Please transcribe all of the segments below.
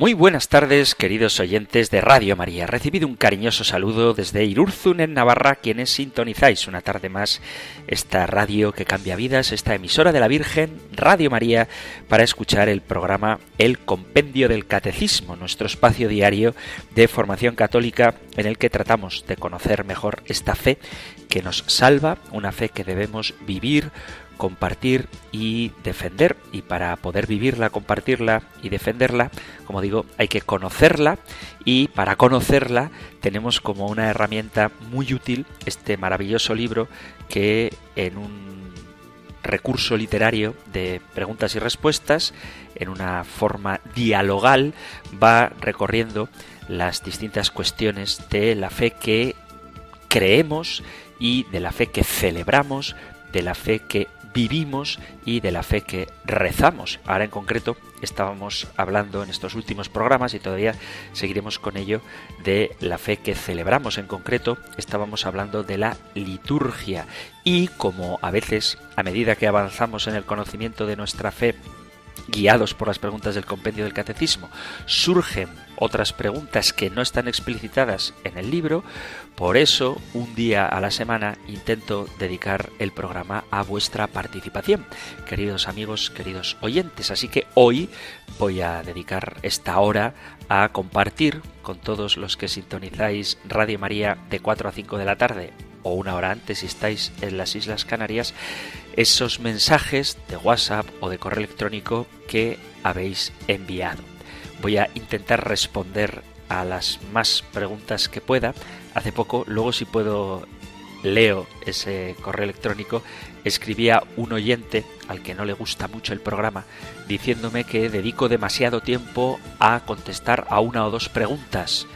Muy buenas tardes, queridos oyentes de Radio María. Recibido un cariñoso saludo desde Irurzun, en Navarra, quienes sintonizáis una tarde más esta radio que cambia vidas, esta emisora de la Virgen, Radio María, para escuchar el programa El Compendio del Catecismo, nuestro espacio diario de formación católica en el que tratamos de conocer mejor esta fe que nos salva, una fe que debemos vivir compartir y defender. Y para poder vivirla, compartirla y defenderla, como digo, hay que conocerla y para conocerla tenemos como una herramienta muy útil este maravilloso libro que en un recurso literario de preguntas y respuestas, en una forma dialogal, va recorriendo las distintas cuestiones de la fe que creemos y de la fe que celebramos, de la fe que vivimos y de la fe que rezamos. Ahora en concreto estábamos hablando en estos últimos programas y todavía seguiremos con ello de la fe que celebramos. En concreto estábamos hablando de la liturgia y como a veces a medida que avanzamos en el conocimiento de nuestra fe guiados por las preguntas del compendio del catecismo, surgen otras preguntas que no están explicitadas en el libro, por eso un día a la semana intento dedicar el programa a vuestra participación, queridos amigos, queridos oyentes. Así que hoy voy a dedicar esta hora a compartir con todos los que sintonizáis Radio María de 4 a 5 de la tarde o una hora antes si estáis en las Islas Canarias, esos mensajes de WhatsApp o de correo electrónico que habéis enviado. Voy a intentar responder a las más preguntas que pueda. Hace poco, luego si puedo leo ese correo electrónico, escribía un oyente al que no le gusta mucho el programa, diciéndome que dedico demasiado tiempo a contestar a una o dos preguntas.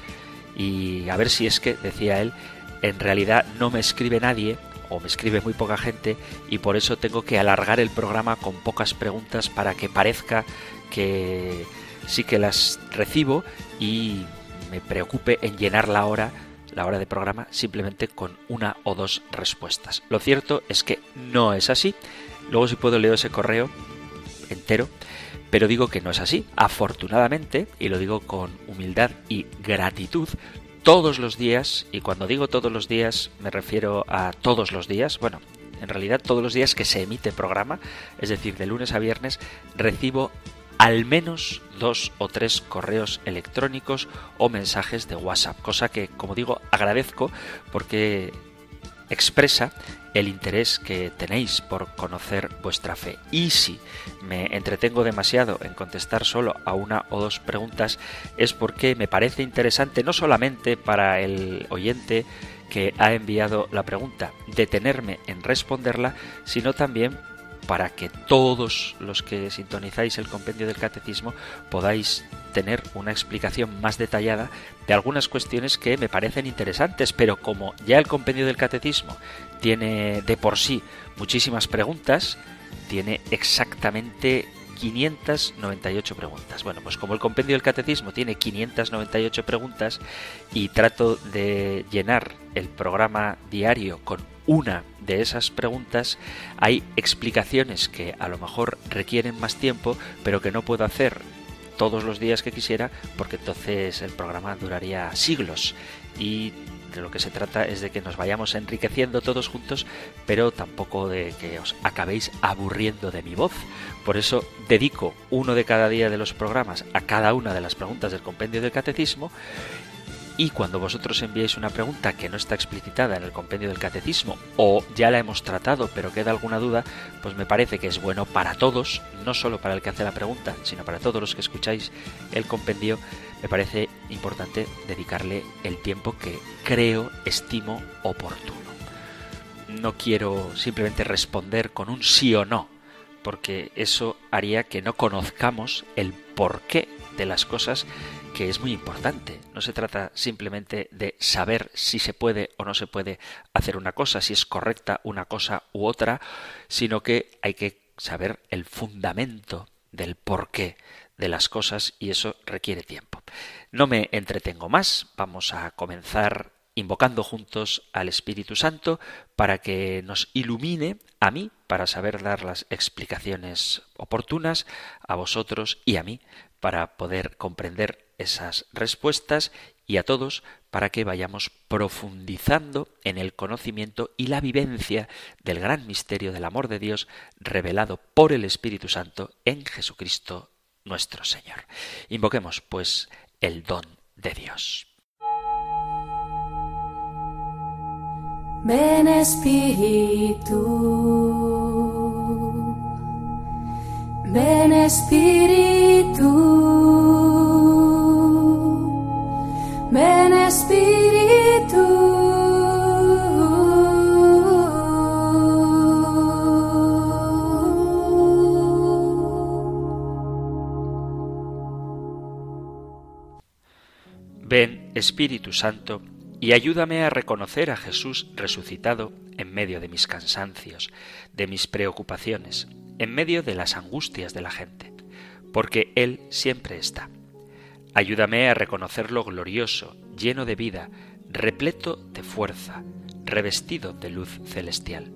Y a ver si es que, decía él, en realidad no me escribe nadie me escribe muy poca gente y por eso tengo que alargar el programa con pocas preguntas para que parezca que sí que las recibo y me preocupe en llenar la hora la hora de programa simplemente con una o dos respuestas. Lo cierto es que no es así. Luego si puedo leo ese correo entero, pero digo que no es así. Afortunadamente, y lo digo con humildad y gratitud, todos los días, y cuando digo todos los días me refiero a todos los días, bueno, en realidad todos los días que se emite programa, es decir, de lunes a viernes, recibo al menos dos o tres correos electrónicos o mensajes de WhatsApp, cosa que, como digo, agradezco porque expresa el interés que tenéis por conocer vuestra fe. Y si me entretengo demasiado en contestar solo a una o dos preguntas, es porque me parece interesante no solamente para el oyente que ha enviado la pregunta detenerme en responderla, sino también para que todos los que sintonizáis el compendio del catecismo podáis tener una explicación más detallada de algunas cuestiones que me parecen interesantes, pero como ya el compendio del catecismo tiene de por sí muchísimas preguntas, tiene exactamente 598 preguntas. Bueno, pues como el compendio del catecismo tiene 598 preguntas y trato de llenar el programa diario con una de esas preguntas, hay explicaciones que a lo mejor requieren más tiempo, pero que no puedo hacer todos los días que quisiera, porque entonces el programa duraría siglos. Y de lo que se trata es de que nos vayamos enriqueciendo todos juntos, pero tampoco de que os acabéis aburriendo de mi voz. Por eso dedico uno de cada día de los programas a cada una de las preguntas del compendio del catecismo y cuando vosotros enviéis una pregunta que no está explicitada en el compendio del catecismo o ya la hemos tratado pero queda alguna duda, pues me parece que es bueno para todos, no solo para el que hace la pregunta, sino para todos los que escucháis el compendio, me parece importante dedicarle el tiempo que creo, estimo oportuno. No quiero simplemente responder con un sí o no, porque eso haría que no conozcamos el porqué de las cosas que es muy importante. No se trata simplemente de saber si se puede o no se puede hacer una cosa, si es correcta una cosa u otra, sino que hay que saber el fundamento del porqué de las cosas y eso requiere tiempo. No me entretengo más, vamos a comenzar invocando juntos al Espíritu Santo para que nos ilumine a mí para saber dar las explicaciones oportunas, a vosotros y a mí para poder comprender esas respuestas y a todos para que vayamos profundizando en el conocimiento y la vivencia del gran misterio del amor de Dios revelado por el Espíritu Santo en Jesucristo nuestro Señor. Invoquemos, pues, el don de Dios. Ven Espíritu, ven Espíritu, ven Espíritu. Ven Espíritu Santo y ayúdame a reconocer a Jesús resucitado en medio de mis cansancios, de mis preocupaciones, en medio de las angustias de la gente, porque Él siempre está. Ayúdame a reconocerlo glorioso, lleno de vida, repleto de fuerza, revestido de luz celestial.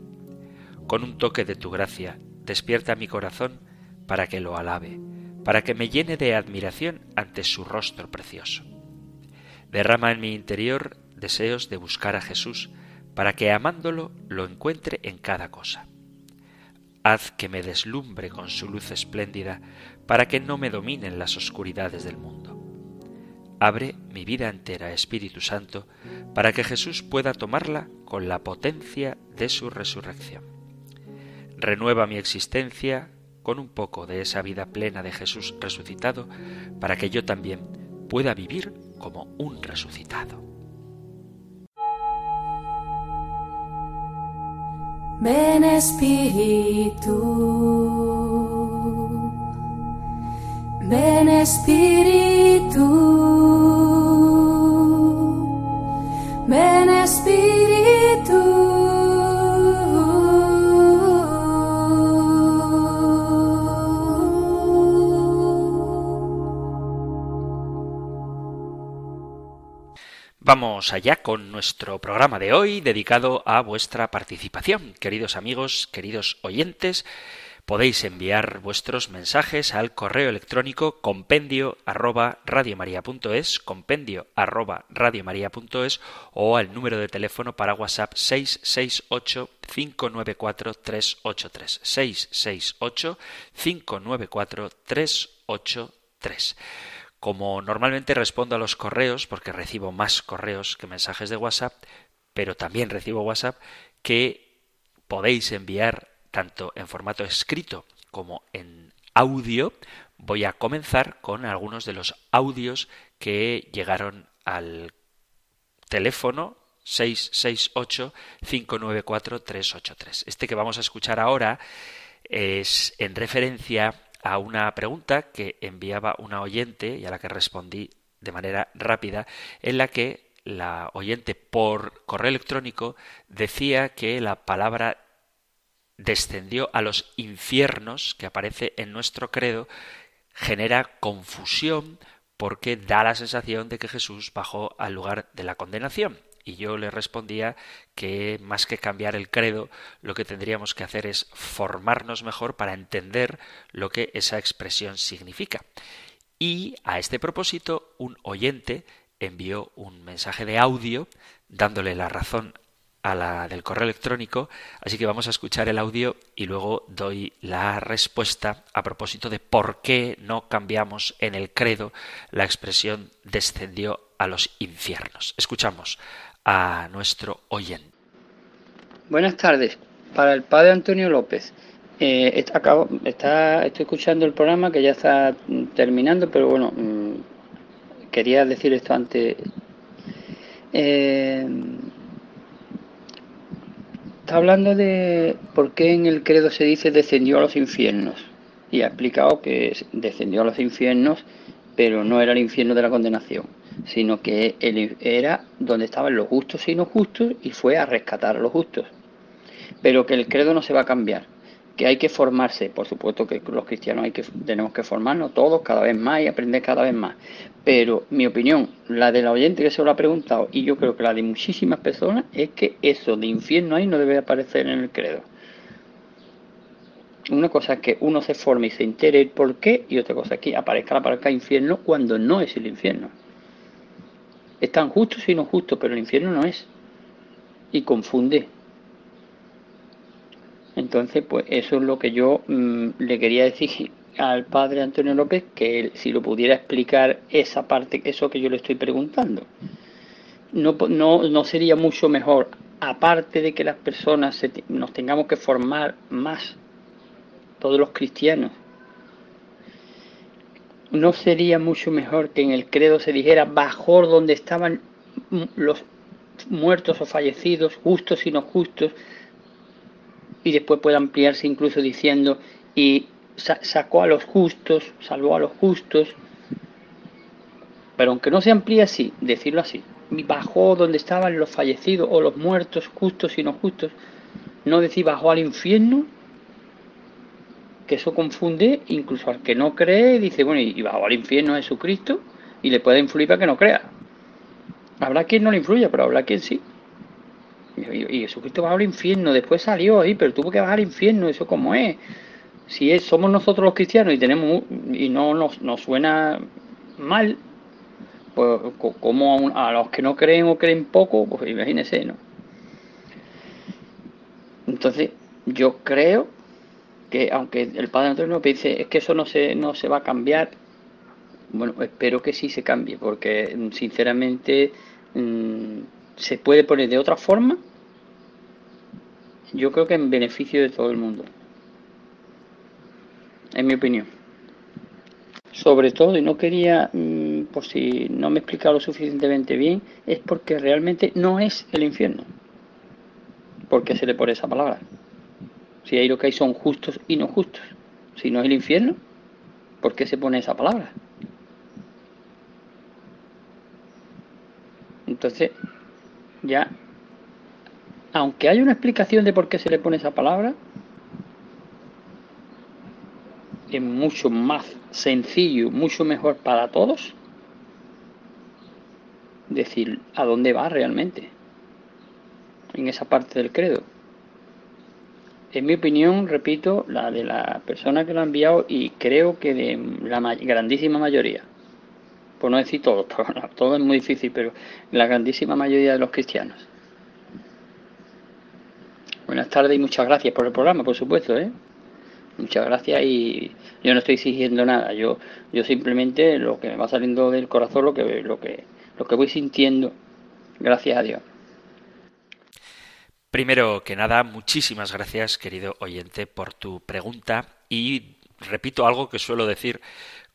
Con un toque de tu gracia, despierta mi corazón para que lo alabe, para que me llene de admiración ante su rostro precioso. Derrama en mi interior deseos de buscar a Jesús, para que amándolo lo encuentre en cada cosa. Haz que me deslumbre con su luz espléndida, para que no me dominen las oscuridades del mundo. Abre mi vida entera, Espíritu Santo, para que Jesús pueda tomarla con la potencia de su resurrección. Renueva mi existencia con un poco de esa vida plena de Jesús resucitado, para que yo también pueda vivir como un resucitado. Ven Espíritu, ven Espíritu, ven Espíritu. Vamos allá con nuestro programa de hoy dedicado a vuestra participación. Queridos amigos, queridos oyentes, podéis enviar vuestros mensajes al correo electrónico compendio arroba radiomaria.es, compendio arroba radiomaria.es o al número de teléfono para WhatsApp 668 594 383 668 594 383. Como normalmente respondo a los correos, porque recibo más correos que mensajes de WhatsApp, pero también recibo WhatsApp que podéis enviar tanto en formato escrito como en audio, voy a comenzar con algunos de los audios que llegaron al teléfono 668-594-383. Este que vamos a escuchar ahora es en referencia a una pregunta que enviaba una oyente y a la que respondí de manera rápida, en la que la oyente por correo electrónico decía que la palabra descendió a los infiernos que aparece en nuestro credo genera confusión porque da la sensación de que Jesús bajó al lugar de la condenación. Y yo le respondía que más que cambiar el credo, lo que tendríamos que hacer es formarnos mejor para entender lo que esa expresión significa. Y a este propósito, un oyente envió un mensaje de audio dándole la razón a la del correo electrónico, así que vamos a escuchar el audio y luego doy la respuesta a propósito de por qué no cambiamos en el credo la expresión descendió a los infiernos. Escuchamos a nuestro oyente. Buenas tardes. Para el padre Antonio López. Eh, acabo, está, estoy escuchando el programa que ya está terminando, pero bueno, mm, quería decir esto antes. Eh, está hablando de por qué en el credo se dice descendió a los infiernos. Y ha explicado que descendió a los infiernos pero no era el infierno de la condenación, sino que él era donde estaban los justos y no justos y fue a rescatar a los justos. Pero que el credo no se va a cambiar, que hay que formarse, por supuesto que los cristianos tenemos que formarnos todos cada vez más y aprender cada vez más. Pero mi opinión, la de la oyente que se lo ha preguntado, y yo creo que la de muchísimas personas, es que eso de infierno ahí no debe aparecer en el credo. Una cosa es que uno se forme y se entere el por qué, y otra cosa es que aparezca la palabra infierno cuando no es el infierno. Es tan justo y no justo, pero el infierno no es. Y confunde. Entonces, pues eso es lo que yo mm, le quería decir al padre Antonio López, que él, si lo pudiera explicar esa parte, eso que yo le estoy preguntando. No, sería mucho mejor, aparte de que las personas nos tengamos que formar más todos los cristianos. ¿No sería mucho mejor que en el credo se dijera bajó donde estaban los muertos o fallecidos, justos y no justos, y después puede ampliarse incluso diciendo y sacó a los justos, salvó a los justos, pero aunque no se amplíe así, decirlo así, bajó donde estaban los fallecidos o los muertos, justos y no justos, no decir bajó al infierno, que eso confunde incluso al que no cree, dice, bueno, y bajó al infierno Jesucristo y le puede influir para que no crea. Habrá quien no le influya, pero habrá quien sí. Y, Jesucristo bajó al infierno, después salió ahí, pero tuvo que bajar al infierno, eso como es. Si somos nosotros los cristianos y tenemos y no nos, nos suena mal, pues como a, a, los que no creen o creen poco, pues imagínense, ¿no? Entonces, yo creo que aunque el Padre Antonio dice es que eso no se, no se va a cambiar, bueno, espero que sí se cambie, porque mm, sinceramente mm, se puede poner de otra forma, yo creo que en beneficio de todo el mundo, en mi opinión. Sobre todo, y no quería, mm, por si no me he explicado lo suficientemente bien, es porque realmente no es el infierno. porque se le pone esa palabra? Si hay lo que hay son justos y no justos. Si no es el infierno, ¿por qué se pone esa palabra? Entonces, ya, aunque hay una explicación de por qué se le pone esa palabra, es mucho más sencillo, mucho mejor para todos decir a dónde va realmente en esa parte del credo en mi opinión, repito, la de la persona que lo ha enviado y creo que de la grandísima mayoría, por no decir todo, todo es muy difícil, pero la grandísima mayoría de los cristianos. Buenas tardes y muchas gracias por el programa, por supuesto, ¿eh? Muchas gracias y yo no estoy exigiendo nada, yo, yo simplemente lo que me va saliendo del corazón, lo que, lo que, lo que voy sintiendo, gracias a Dios. Primero que nada, muchísimas gracias, querido oyente, por tu pregunta y repito algo que suelo decir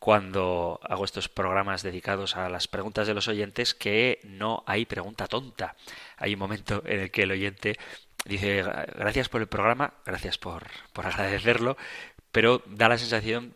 cuando hago estos programas dedicados a las preguntas de los oyentes, que no hay pregunta tonta. Hay un momento en el que el oyente dice gracias por el programa, gracias por, por agradecerlo, pero da la sensación,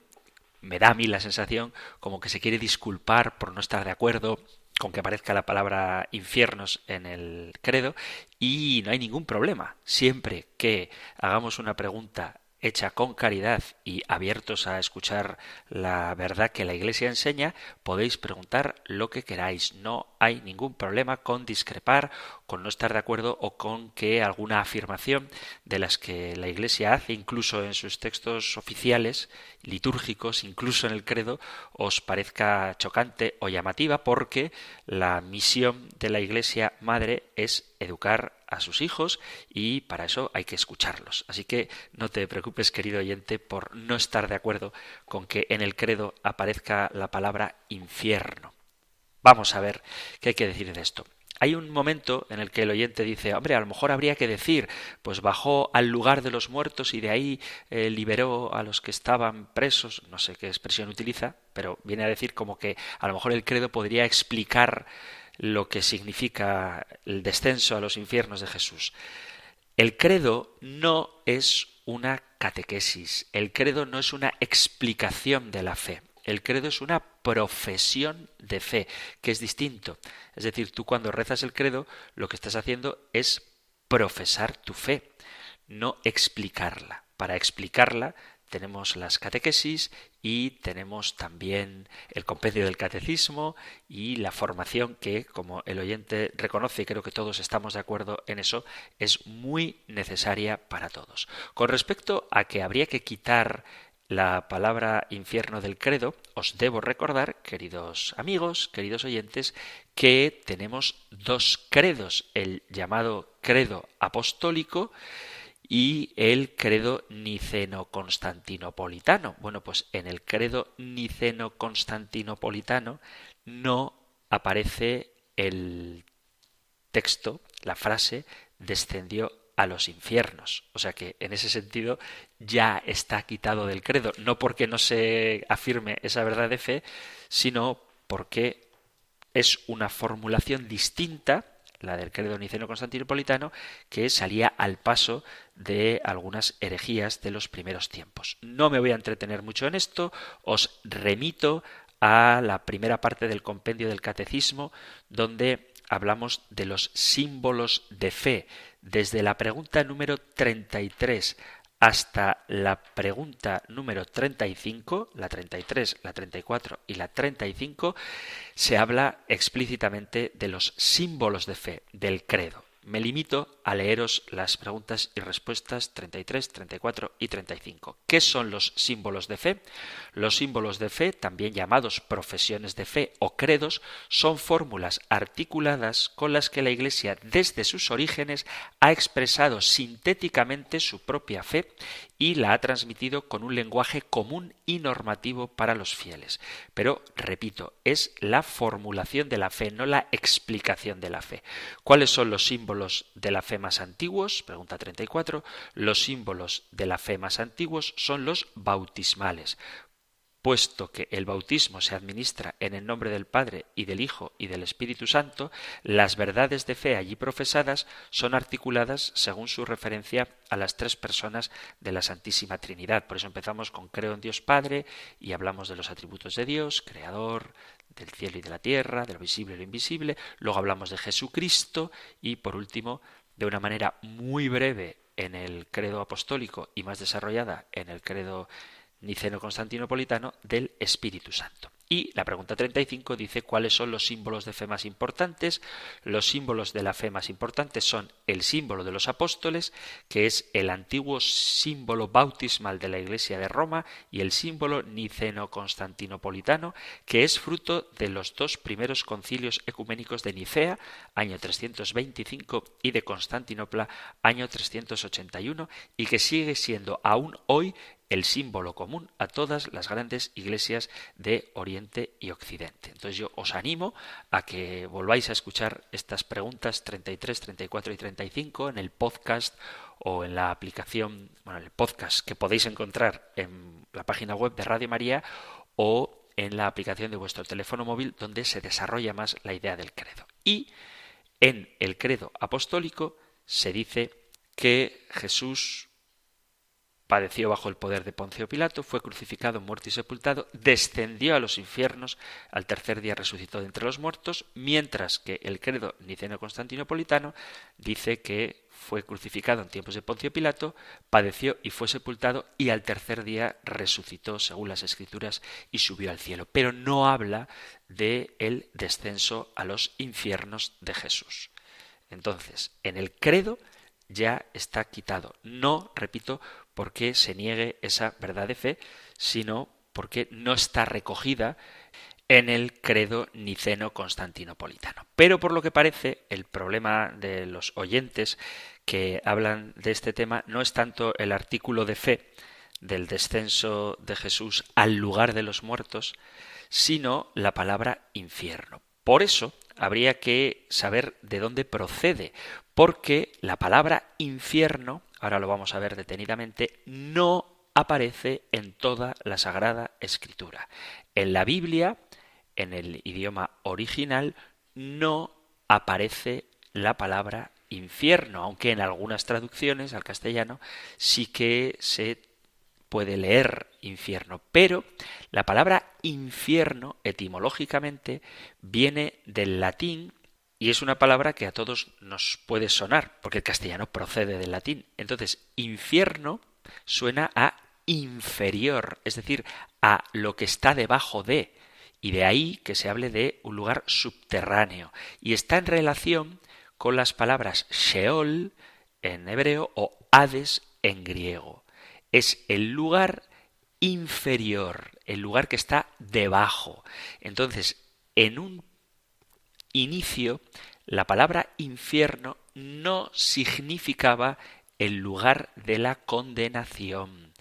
me da a mí la sensación, como que se quiere disculpar por no estar de acuerdo, con que aparezca la palabra infiernos en el credo y no hay ningún problema. Siempre que hagamos una pregunta hecha con caridad y abiertos a escuchar la verdad que la Iglesia enseña, podéis preguntar lo que queráis. No hay ningún problema con discrepar, con no estar de acuerdo o con que alguna afirmación de las que la Iglesia hace, incluso en sus textos oficiales, litúrgicos, incluso en el credo, os parezca chocante o llamativa, porque la misión de la Iglesia Madre es educar a sus hijos y para eso hay que escucharlos. Así que no te preocupes, querido oyente, por no estar de acuerdo con que en el credo aparezca la palabra infierno. Vamos a ver qué hay que decir de esto. Hay un momento en el que el oyente dice, hombre, a lo mejor habría que decir, pues bajó al lugar de los muertos y de ahí eh, liberó a los que estaban presos, no sé qué expresión utiliza, pero viene a decir como que a lo mejor el credo podría explicar lo que significa el descenso a los infiernos de Jesús. El credo no es una catequesis, el credo no es una explicación de la fe. El credo es una profesión de fe, que es distinto. Es decir, tú cuando rezas el credo, lo que estás haciendo es profesar tu fe, no explicarla. Para explicarla tenemos las catequesis y tenemos también el compendio del catecismo y la formación que, como el oyente reconoce, y creo que todos estamos de acuerdo en eso, es muy necesaria para todos. Con respecto a que habría que quitar la palabra infierno del credo, os debo recordar, queridos amigos, queridos oyentes, que tenemos dos credos, el llamado credo apostólico, y el credo niceno-constantinopolitano. Bueno, pues en el credo niceno-constantinopolitano no aparece el texto, la frase, descendió a los infiernos. O sea que en ese sentido ya está quitado del credo, no porque no se afirme esa verdad de fe, sino porque es una formulación distinta la del credo niceno-constantinopolitano, que salía al paso de algunas herejías de los primeros tiempos. No me voy a entretener mucho en esto, os remito a la primera parte del compendio del catecismo, donde hablamos de los símbolos de fe, desde la pregunta número 33 hasta la pregunta número 35, la 33, la 34 y la 35, se habla explícitamente de los símbolos de fe, del credo. Me limito a leeros las preguntas y respuestas 33, 34 y 35. ¿Qué son los símbolos de fe? Los símbolos de fe, también llamados profesiones de fe o credos, son fórmulas articuladas con las que la Iglesia desde sus orígenes ha expresado sintéticamente su propia fe y la ha transmitido con un lenguaje común y normativo para los fieles. Pero, repito, es la formulación de la fe, no la explicación de la fe. ¿Cuáles son los símbolos de la fe más antiguos? Pregunta 34. Los símbolos de la fe más antiguos son los bautismales puesto que el bautismo se administra en el nombre del Padre y del Hijo y del Espíritu Santo, las verdades de fe allí profesadas son articuladas según su referencia a las tres personas de la Santísima Trinidad. Por eso empezamos con creo en Dios Padre y hablamos de los atributos de Dios, creador del cielo y de la tierra, de lo visible y lo invisible, luego hablamos de Jesucristo y por último, de una manera muy breve en el credo apostólico y más desarrollada en el credo niceno-constantinopolitano del Espíritu Santo. Y la pregunta 35 dice cuáles son los símbolos de fe más importantes. Los símbolos de la fe más importantes son el símbolo de los apóstoles, que es el antiguo símbolo bautismal de la Iglesia de Roma, y el símbolo niceno-constantinopolitano, que es fruto de los dos primeros concilios ecuménicos de Nicea, año 325, y de Constantinopla, año 381, y que sigue siendo aún hoy el símbolo común a todas las grandes iglesias de Oriente y Occidente. Entonces yo os animo a que volváis a escuchar estas preguntas 33, 34 y 35 en el podcast o en la aplicación, bueno, el podcast que podéis encontrar en la página web de Radio María o en la aplicación de vuestro teléfono móvil donde se desarrolla más la idea del credo. Y en el credo apostólico se dice que Jesús padeció bajo el poder de Poncio Pilato, fue crucificado, muerto y sepultado, descendió a los infiernos, al tercer día resucitó de entre los muertos, mientras que el credo niceno-constantinopolitano dice que fue crucificado en tiempos de Poncio Pilato, padeció y fue sepultado y al tercer día resucitó según las escrituras y subió al cielo, pero no habla de el descenso a los infiernos de Jesús. Entonces, en el credo ya está quitado. No, repito, porque se niegue esa verdad de fe, sino porque no está recogida en el credo niceno constantinopolitano. Pero por lo que parece, el problema de los oyentes que hablan de este tema no es tanto el artículo de fe del descenso de Jesús al lugar de los muertos, sino la palabra infierno. Por eso habría que saber de dónde procede, porque la palabra infierno ahora lo vamos a ver detenidamente, no aparece en toda la Sagrada Escritura. En la Biblia, en el idioma original, no aparece la palabra infierno, aunque en algunas traducciones al castellano sí que se puede leer infierno, pero la palabra infierno etimológicamente viene del latín y es una palabra que a todos nos puede sonar, porque el castellano procede del latín. Entonces, infierno suena a inferior, es decir, a lo que está debajo de, y de ahí que se hable de un lugar subterráneo, y está en relación con las palabras Sheol en hebreo o Hades en griego. Es el lugar inferior, el lugar que está debajo. Entonces, en un inicio, la palabra infierno no significaba el lugar de la condenación,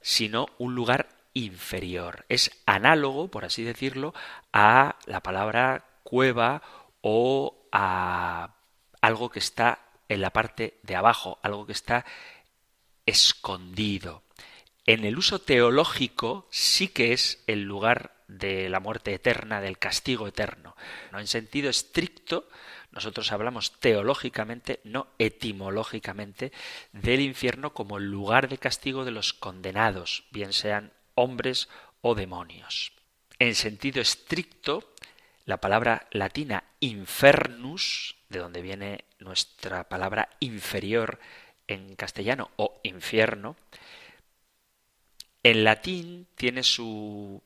sino un lugar inferior. Es análogo, por así decirlo, a la palabra cueva o a algo que está en la parte de abajo, algo que está escondido. En el uso teológico sí que es el lugar de la muerte eterna, del castigo eterno. No en sentido estricto, nosotros hablamos teológicamente, no etimológicamente, del infierno como el lugar de castigo de los condenados, bien sean hombres o demonios. En sentido estricto, la palabra latina infernus, de donde viene nuestra palabra inferior en castellano o infierno, en latín tiene su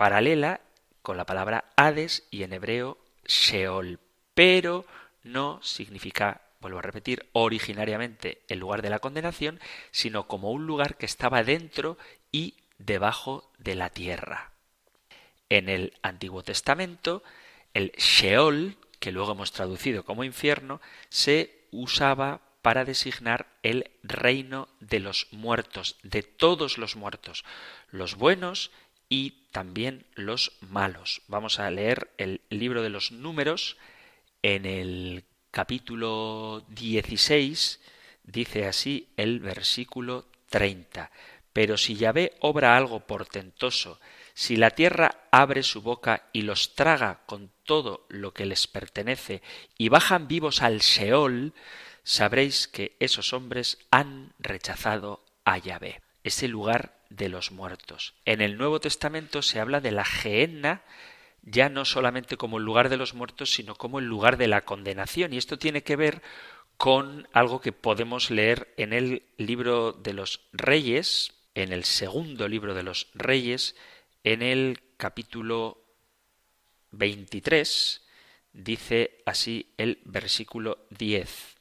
paralela con la palabra Hades y en hebreo Sheol, pero no significa, vuelvo a repetir, originariamente el lugar de la condenación, sino como un lugar que estaba dentro y debajo de la tierra. En el Antiguo Testamento, el Sheol, que luego hemos traducido como infierno, se usaba para designar el reino de los muertos, de todos los muertos, los buenos y también los malos. Vamos a leer el libro de los números en el capítulo 16, dice así el versículo 30. Pero si Yahvé obra algo portentoso, si la tierra abre su boca y los traga con todo lo que les pertenece y bajan vivos al Seol, sabréis que esos hombres han rechazado a Yahvé, ese lugar de los muertos. En el Nuevo Testamento se habla de la Gehenna ya no solamente como el lugar de los muertos, sino como el lugar de la condenación. Y esto tiene que ver con algo que podemos leer en el libro de los Reyes, en el segundo libro de los Reyes, en el capítulo 23, dice así el versículo 10.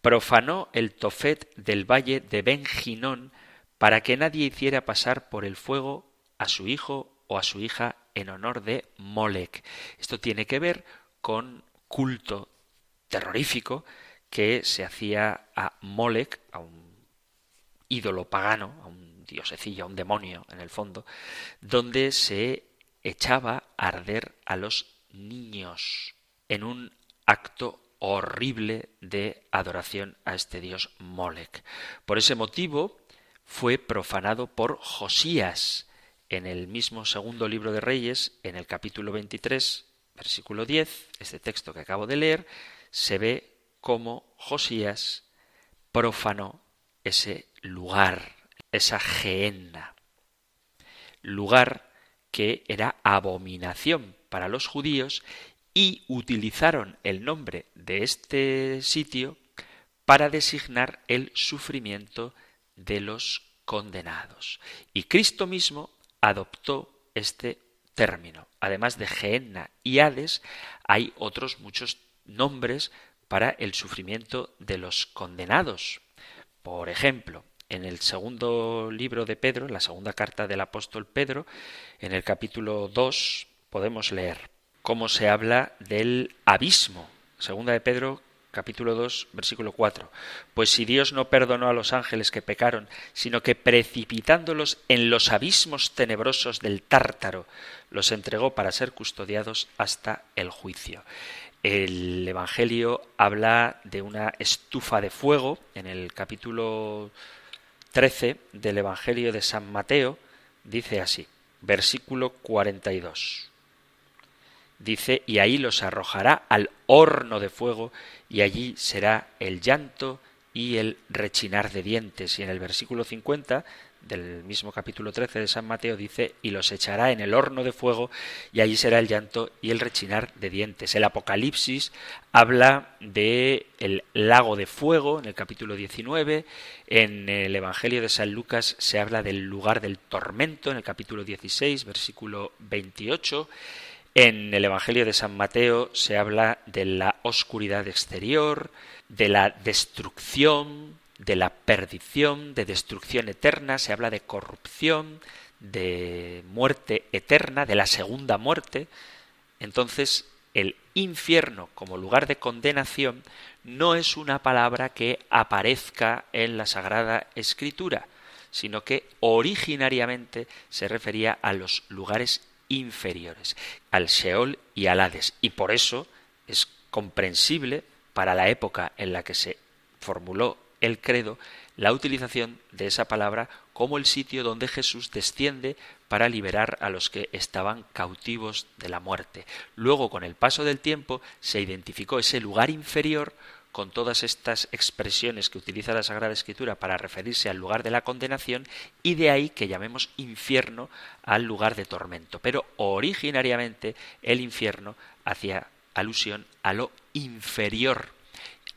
Profanó el Tofet del valle de Benjinón para que nadie hiciera pasar por el fuego a su hijo o a su hija en honor de Molec. Esto tiene que ver con culto terrorífico que se hacía a Molec, a un ídolo pagano, a un diosecillo, a un demonio en el fondo, donde se echaba a arder a los niños en un acto horrible de adoración a este dios Molec. Por ese motivo, fue profanado por Josías en el mismo segundo libro de Reyes, en el capítulo 23, versículo 10, este texto que acabo de leer, se ve cómo Josías profanó ese lugar, esa gehenna, lugar que era abominación para los judíos y utilizaron el nombre de este sitio para designar el sufrimiento de los condenados. Y Cristo mismo adoptó este término. Además de Gehenna y Hades, hay otros muchos nombres para el sufrimiento de los condenados. Por ejemplo, en el segundo libro de Pedro, en la segunda carta del apóstol Pedro, en el capítulo 2, podemos leer cómo se habla del abismo. Segunda de Pedro, capítulo 2, versículo 4. Pues si Dios no perdonó a los ángeles que pecaron, sino que precipitándolos en los abismos tenebrosos del tártaro, los entregó para ser custodiados hasta el juicio. El Evangelio habla de una estufa de fuego en el capítulo 13 del Evangelio de San Mateo, dice así, versículo 42 dice, y ahí los arrojará al horno de fuego, y allí será el llanto y el rechinar de dientes. Y en el versículo 50 del mismo capítulo 13 de San Mateo dice, y los echará en el horno de fuego, y allí será el llanto y el rechinar de dientes. El Apocalipsis habla de el lago de fuego en el capítulo 19, en el Evangelio de San Lucas se habla del lugar del tormento en el capítulo 16, versículo 28, en el Evangelio de San Mateo se habla de la oscuridad exterior, de la destrucción, de la perdición, de destrucción eterna, se habla de corrupción, de muerte eterna, de la segunda muerte. Entonces, el infierno como lugar de condenación no es una palabra que aparezca en la Sagrada Escritura, sino que originariamente se refería a los lugares inferiores, al Sheol y al Hades. Y por eso es comprensible para la época en la que se formuló el credo la utilización de esa palabra como el sitio donde Jesús desciende para liberar a los que estaban cautivos de la muerte. Luego, con el paso del tiempo, se identificó ese lugar inferior con todas estas expresiones que utiliza la Sagrada Escritura para referirse al lugar de la condenación y de ahí que llamemos infierno al lugar de tormento. Pero originariamente el infierno hacía alusión a lo inferior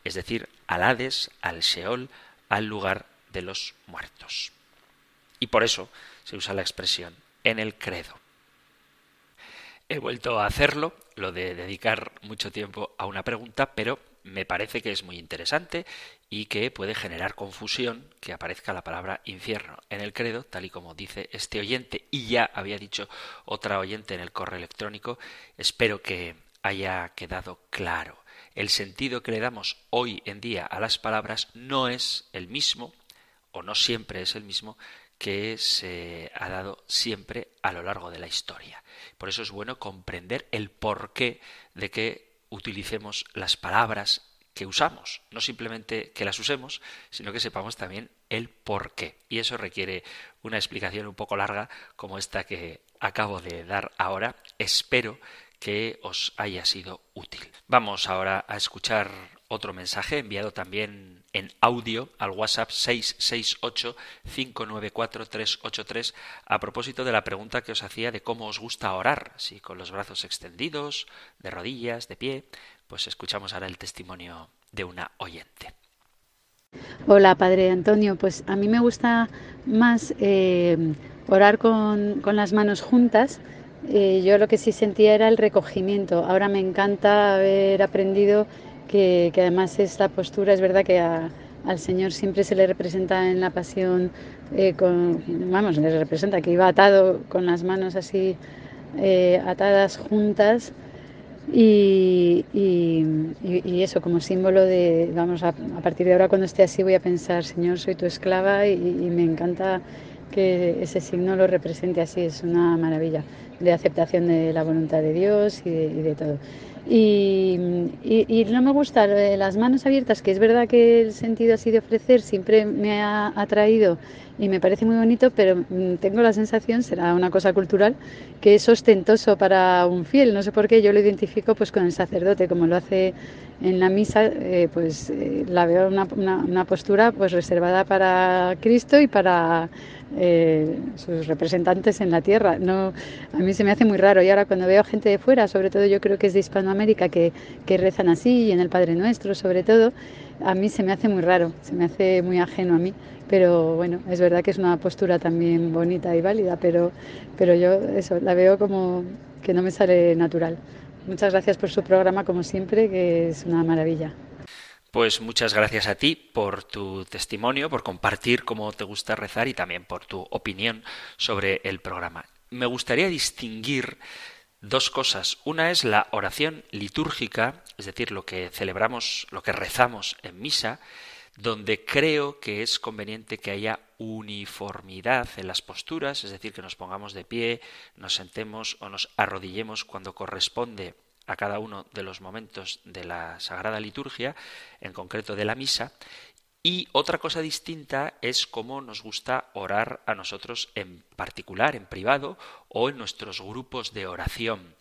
es decir, al Hades, al Sheol, al lugar de los muertos. Y por eso se usa la expresión en el credo. He vuelto a hacerlo, lo de dedicar mucho tiempo a una pregunta, pero me parece que es muy interesante y que puede generar confusión que aparezca la palabra infierno en el credo, tal y como dice este oyente, y ya había dicho otra oyente en el correo electrónico. Espero que haya quedado claro el sentido que le damos hoy en día a las palabras no es el mismo, o no siempre es el mismo, que se ha dado siempre a lo largo de la historia. Por eso es bueno comprender el porqué de que utilicemos las palabras que usamos, no simplemente que las usemos, sino que sepamos también el porqué. Y eso requiere una explicación un poco larga como esta que acabo de dar ahora. Espero que os haya sido útil. Vamos ahora a escuchar otro mensaje enviado también en audio al WhatsApp 668-594-383 a propósito de la pregunta que os hacía de cómo os gusta orar, si con los brazos extendidos, de rodillas, de pie. Pues escuchamos ahora el testimonio de una oyente. Hola, Padre Antonio. Pues a mí me gusta más eh, orar con, con las manos juntas eh, yo lo que sí sentía era el recogimiento. Ahora me encanta haber aprendido que, además esta postura es verdad que al Señor siempre se le representa en la pasión, eh, con, vamos, le representa que iba atado con las manos así eh, atadas juntas. Y, eso como símbolo de, vamos, a, partir de ahora cuando esté así voy a pensar, Señor, soy tu esclava y me encanta que ese signo lo represente así, es una maravilla de aceptación de la voluntad de Dios y de, todo. Y, no me gusta las manos abiertas, que es verdad que el sentido así de ofrecer siempre me ha atraído y me parece muy bonito, pero mm, tengo la sensación, será una cosa cultural, que es ostentoso para un fiel. No sé por qué yo lo identifico pues con el sacerdote, como lo hace en la misa, eh, pues eh, la veo una, una, postura pues reservada para Cristo y para eh, sus representantes en la tierra. No, a mí se me hace muy raro y ahora cuando veo gente de fuera, sobre todo yo creo que es de Hispanoamérica, que, que rezan así y en el Padre Nuestro sobre todo, a mí se me hace muy raro, se me hace muy ajeno a mí. Pero bueno, es verdad que es una postura también bonita y válida, pero, pero yo eso la veo como que no me sale natural. Muchas gracias por su programa, como siempre, que es una maravilla. Pues muchas gracias a ti por tu testimonio, por compartir cómo te gusta rezar y también por tu opinión sobre el programa. Me gustaría distinguir dos cosas. Una es la oración litúrgica, es decir, lo que celebramos, lo que rezamos en misa, donde creo que es conveniente que haya uniformidad en las posturas, es decir, que nos pongamos de pie, nos sentemos o nos arrodillemos cuando corresponde a cada uno de los momentos de la Sagrada Liturgia, en concreto de la misa, y otra cosa distinta es cómo nos gusta orar a nosotros en particular, en privado o en nuestros grupos de oración.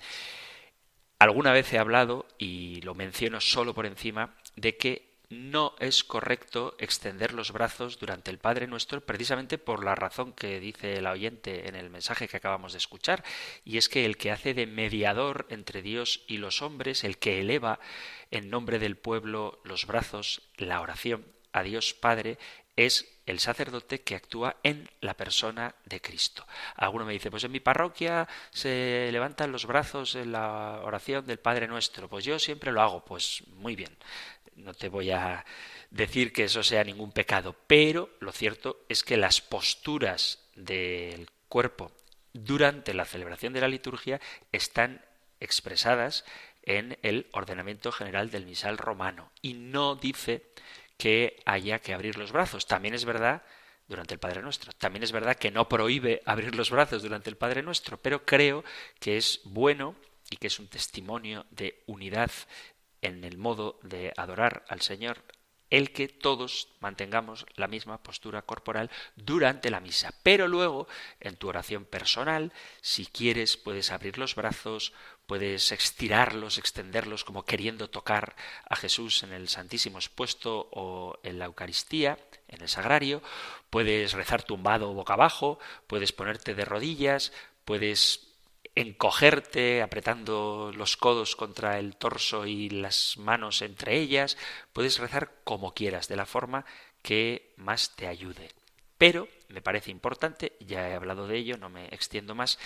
Alguna vez he hablado, y lo menciono solo por encima, de que no es correcto extender los brazos durante el Padre Nuestro precisamente por la razón que dice el oyente en el mensaje que acabamos de escuchar, y es que el que hace de mediador entre Dios y los hombres, el que eleva en nombre del pueblo los brazos, la oración a Dios Padre, es el sacerdote que actúa en la persona de Cristo. Alguno me dice, pues en mi parroquia se levantan los brazos en la oración del Padre Nuestro. Pues yo siempre lo hago. Pues muy bien. No te voy a decir que eso sea ningún pecado, pero lo cierto es que las posturas del cuerpo durante la celebración de la liturgia están expresadas en el ordenamiento general del misal romano y no dice que haya que abrir los brazos. También es verdad durante el Padre Nuestro. También es verdad que no prohíbe abrir los brazos durante el Padre Nuestro, pero creo que es bueno y que es un testimonio de unidad en el modo de adorar al Señor el que todos mantengamos la misma postura corporal durante la misa. Pero luego, en tu oración personal, si quieres, puedes abrir los brazos, puedes estirarlos, extenderlos como queriendo tocar a Jesús en el Santísimo expuesto o en la Eucaristía, en el sagrario, puedes rezar tumbado o boca abajo, puedes ponerte de rodillas, puedes encogerte apretando los codos contra el torso y las manos entre ellas, puedes rezar como quieras, de la forma que más te ayude. Pero me parece importante, ya he hablado de ello, no me extiendo más,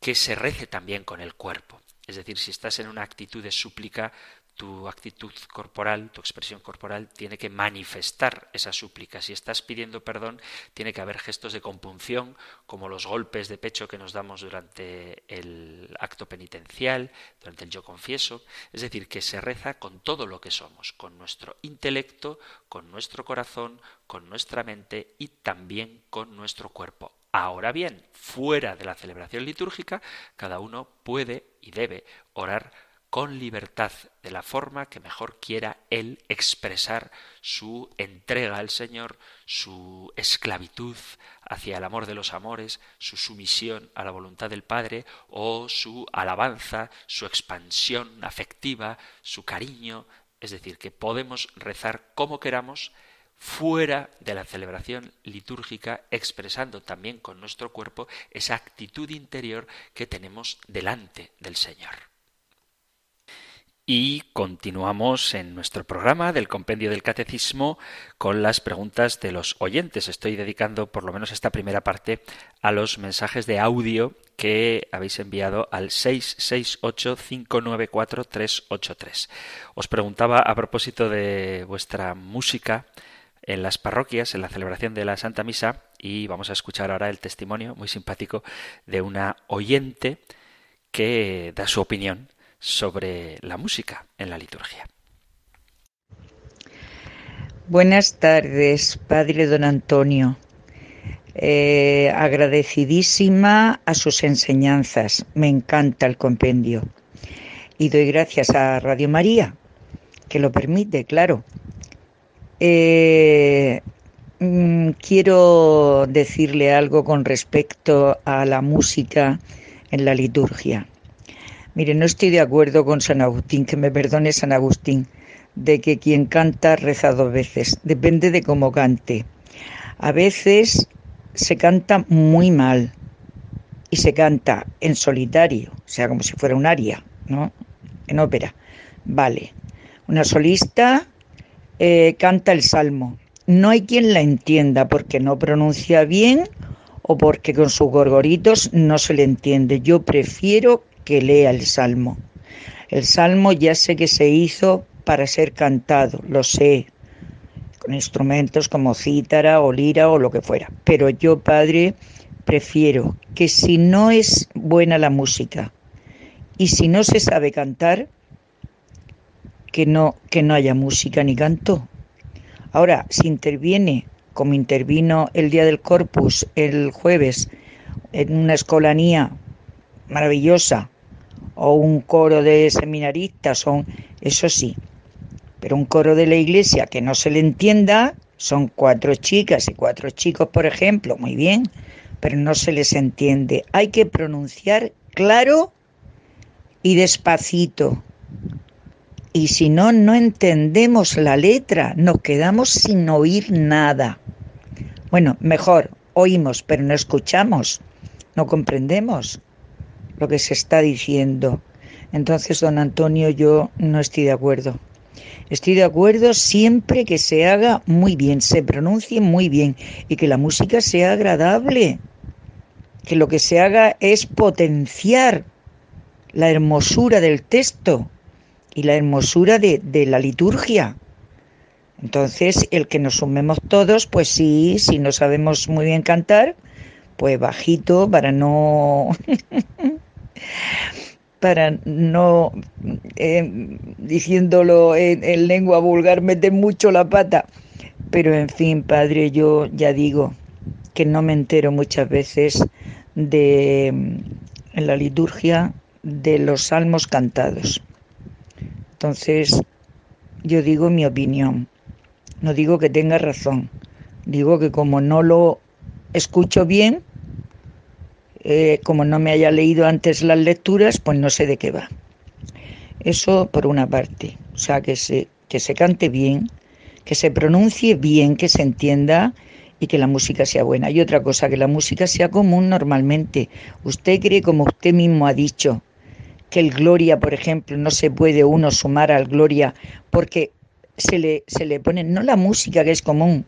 que se rece también con el cuerpo. Es decir, si estás en una actitud de súplica, tu actitud corporal, tu expresión corporal, tiene que manifestar esa súplica. Si estás pidiendo perdón, tiene que haber gestos de compunción, como los golpes de pecho que nos damos durante el acto penitencial, durante el yo confieso. Es decir, que se reza con todo lo que somos, con nuestro intelecto, con nuestro corazón, con nuestra mente y también con nuestro cuerpo. Ahora bien, fuera de la celebración litúrgica, cada uno puede y debe orar con libertad, de la forma que mejor quiera él expresar su entrega al Señor, su esclavitud hacia el amor de los amores, su sumisión a la voluntad del Padre, o su alabanza, su expansión afectiva, su cariño, es decir, que podemos rezar como queramos, fuera de la celebración litúrgica, expresando también con nuestro cuerpo esa actitud interior que tenemos delante del Señor. Y continuamos en nuestro programa del Compendio del Catecismo con las preguntas de los oyentes. Estoy dedicando por lo menos esta primera parte a los mensajes de audio que habéis enviado al 668-594-383. Os preguntaba a propósito de vuestra música en las parroquias, en la celebración de la Santa Misa, y vamos a escuchar ahora el testimonio muy simpático de una oyente que da su opinión sobre la música en la liturgia. Buenas tardes, Padre Don Antonio. Eh, agradecidísima a sus enseñanzas. Me encanta el compendio. Y doy gracias a Radio María, que lo permite, claro. Eh, mm, quiero decirle algo con respecto a la música en la liturgia. Mire, no estoy de acuerdo con San Agustín, que me perdone San Agustín, de que quien canta reza dos veces. Depende de cómo cante. A veces se canta muy mal y se canta en solitario, o sea, como si fuera un aria, ¿no? En ópera. Vale. Una solista eh, canta el salmo. No hay quien la entienda porque no pronuncia bien o porque con sus gorgoritos no se le entiende. Yo prefiero que lea el salmo. El salmo ya sé que se hizo para ser cantado, lo sé, con instrumentos como cítara o lira o lo que fuera. Pero yo, Padre, prefiero que si no es buena la música y si no se sabe cantar, que no, que no haya música ni canto. Ahora, si interviene, como intervino el día del Corpus el jueves, en una escolanía maravillosa o un coro de seminaristas, son, eso sí, pero un coro de la iglesia que no se le entienda, son cuatro chicas y cuatro chicos, por ejemplo, muy bien, pero no se les entiende. Hay que pronunciar claro y despacito. Y si no, no entendemos la letra, nos quedamos sin oír nada. Bueno, mejor, oímos, pero no escuchamos, no comprendemos lo que se está diciendo. Entonces, don Antonio, yo no estoy de acuerdo. Estoy de acuerdo siempre que se haga muy bien, se pronuncie muy bien y que la música sea agradable. Que lo que se haga es potenciar la hermosura del texto y la hermosura de, de la liturgia. Entonces, el que nos sumemos todos, pues sí, si no sabemos muy bien cantar, pues bajito para no para no eh, diciéndolo en, en, lengua vulgar meter mucho la pata pero en fin padre yo ya digo que no me entero muchas veces de la liturgia de los salmos cantados entonces yo digo mi opinión no digo que tenga razón digo que como no lo escucho bien eh, como no me haya leído antes las lecturas, pues no sé de qué va. Eso por una parte, o sea, que se, que se cante bien, que se pronuncie bien, que se entienda y que la música sea buena. Y otra cosa, que la música sea común normalmente. Usted cree, como usted mismo ha dicho, que el Gloria, por ejemplo, no se puede uno sumar al Gloria porque se le, se le pone, no la música que es común.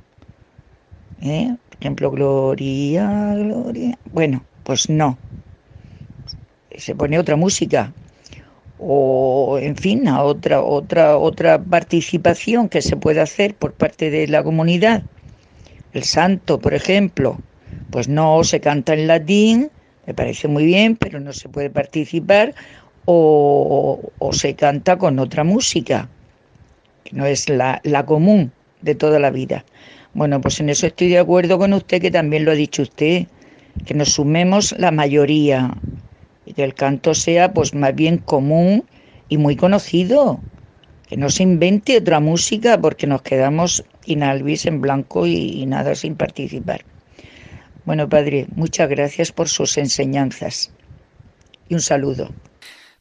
¿eh? Por ejemplo, Gloria, Gloria. Bueno, pues no. Se pone otra música o en fin, a otra otra otra participación que se puede hacer por parte de la comunidad. El santo, por ejemplo, pues no se canta en latín, me parece muy bien, pero no se puede participar o, se canta con otra música, que no es la, común de toda la vida. Bueno, pues en eso estoy de acuerdo con usted, que también lo ha dicho usted que nos sumemos la mayoría y que el canto sea pues más bien común y muy conocido, que no se invente otra música porque nos quedamos inalvis en blanco y nada sin participar. Bueno, padre, muchas gracias por sus enseñanzas y un saludo.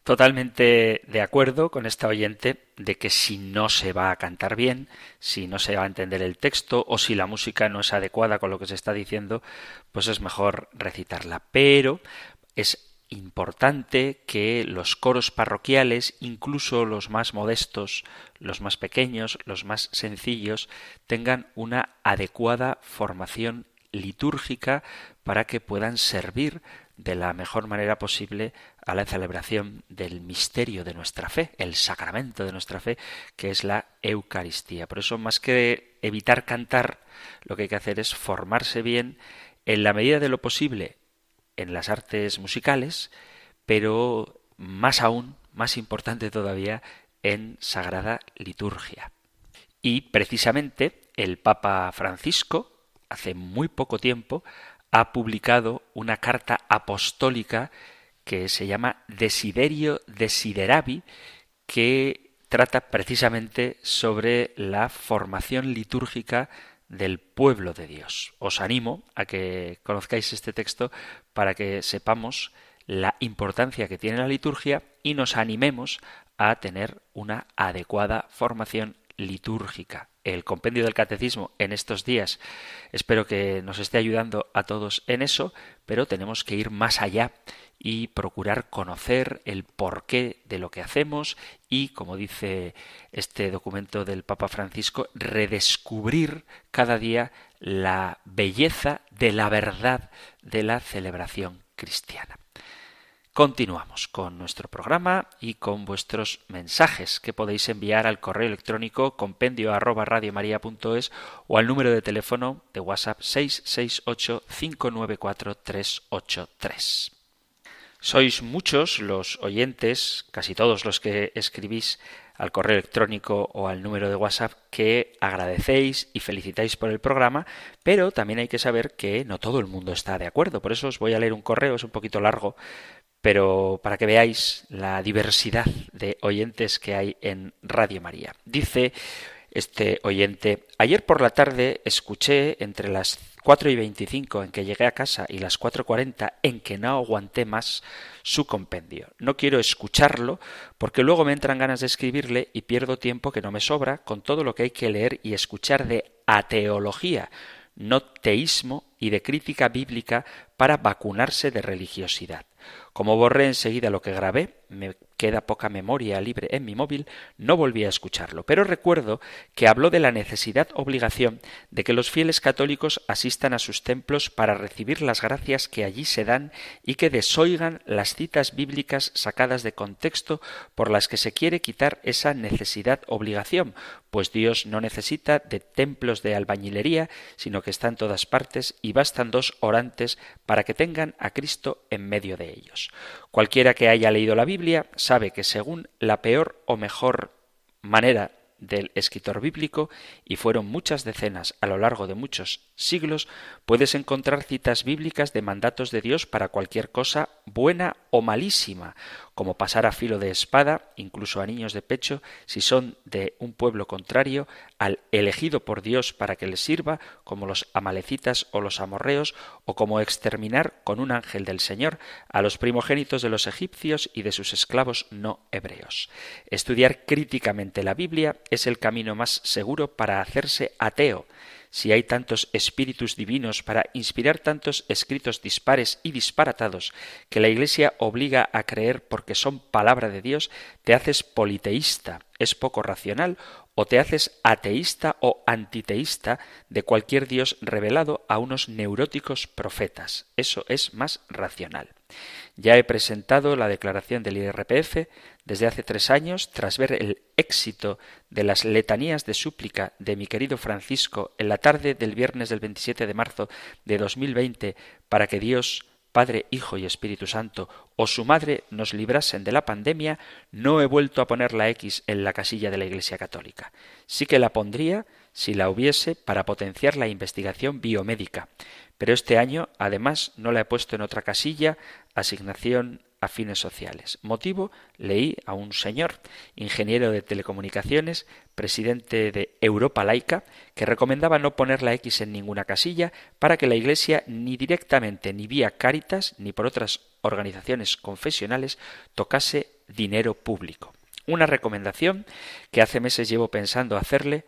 Totalmente de acuerdo con esta oyente de que si no se va a cantar bien, si no se va a entender el texto o si la música no es adecuada con lo que se está diciendo, pues es mejor recitarla. Pero es importante que los coros parroquiales, incluso los más modestos, los más pequeños, los más sencillos, tengan una adecuada formación litúrgica para que puedan servir de la mejor manera posible a la celebración del misterio de nuestra fe, el sacramento de nuestra fe, que es la Eucaristía. Por eso, más que evitar cantar, lo que hay que hacer es formarse bien en la medida de lo posible en las artes musicales, pero más aún, más importante todavía, en sagrada liturgia. Y precisamente el Papa Francisco, hace muy poco tiempo, ha publicado una carta apostólica que se llama Desiderio Desideravi, que trata precisamente sobre la formación litúrgica del pueblo de Dios. Os animo a que conozcáis este texto para que sepamos la importancia que tiene la liturgia y nos animemos a tener una adecuada formación litúrgica el compendio del catecismo en estos días. Espero que nos esté ayudando a todos en eso, pero tenemos que ir más allá y procurar conocer el porqué de lo que hacemos y, como dice este documento del Papa Francisco, redescubrir cada día la belleza de la verdad de la celebración cristiana. Continuamos con nuestro programa y con vuestros mensajes que podéis enviar al correo electrónico compendio arroba o al número de teléfono de WhatsApp 668 594 383. Sois muchos los oyentes, casi todos los que escribís al correo electrónico o al número de WhatsApp que agradecéis y felicitáis por el programa, pero también hay que saber que no todo el mundo está de acuerdo. Por eso os voy a leer un correo, es un poquito largo, pero para que veáis la diversidad de oyentes que hay en Radio María. Dice este oyente. Ayer por la tarde escuché entre las cuatro y veinticinco en que llegué a casa y las cuatro cuarenta en que no aguanté más su compendio. No quiero escucharlo porque luego me entran ganas de escribirle y pierdo tiempo que no me sobra con todo lo que hay que leer y escuchar de ateología, no teísmo y de crítica bíblica para vacunarse de religiosidad. Como borré enseguida lo que grabé, me queda poca memoria libre en mi móvil, no volví a escucharlo, pero recuerdo que habló de la necesidad obligación de que los fieles católicos asistan a sus templos para recibir las gracias que allí se dan y que desoigan las citas bíblicas sacadas de contexto por las que se quiere quitar esa necesidad obligación, pues Dios no necesita de templos de albañilería, sino que está en todas partes y bastan dos orantes para que tengan a Cristo en medio de ellos. Cualquiera que haya leído la Biblia sabe que según la peor o mejor manera del escritor bíblico, y fueron muchas decenas a lo largo de muchos siglos, puedes encontrar citas bíblicas de mandatos de Dios para cualquier cosa buena o malísima, como pasar a filo de espada, incluso a niños de pecho, si son de un pueblo contrario, al elegido por Dios para que les sirva, como los amalecitas o los amorreos, o como exterminar con un ángel del Señor a los primogénitos de los egipcios y de sus esclavos no hebreos. Estudiar críticamente la Biblia es el camino más seguro para hacerse ateo, si hay tantos espíritus divinos para inspirar tantos escritos dispares y disparatados que la Iglesia obliga a creer porque son palabra de Dios, te haces politeísta, es poco racional, o te haces ateísta o antiteísta de cualquier Dios revelado a unos neuróticos profetas. Eso es más racional. Ya he presentado la declaración del IRPF desde hace tres años, tras ver el éxito de las letanías de súplica de mi querido Francisco en la tarde del viernes del 27 de marzo de 2020 para que Dios, Padre, Hijo y Espíritu Santo o su madre nos librasen de la pandemia, no he vuelto a poner la X en la casilla de la Iglesia Católica. Sí que la pondría si la hubiese para potenciar la investigación biomédica, pero este año, además, no la he puesto en otra casilla, asignación a fines sociales. Motivo, leí a un señor, ingeniero de telecomunicaciones, presidente de Europa Laica, que recomendaba no poner la X en ninguna casilla para que la Iglesia ni directamente ni vía Cáritas ni por otras organizaciones confesionales tocase dinero público. Una recomendación que hace meses llevo pensando hacerle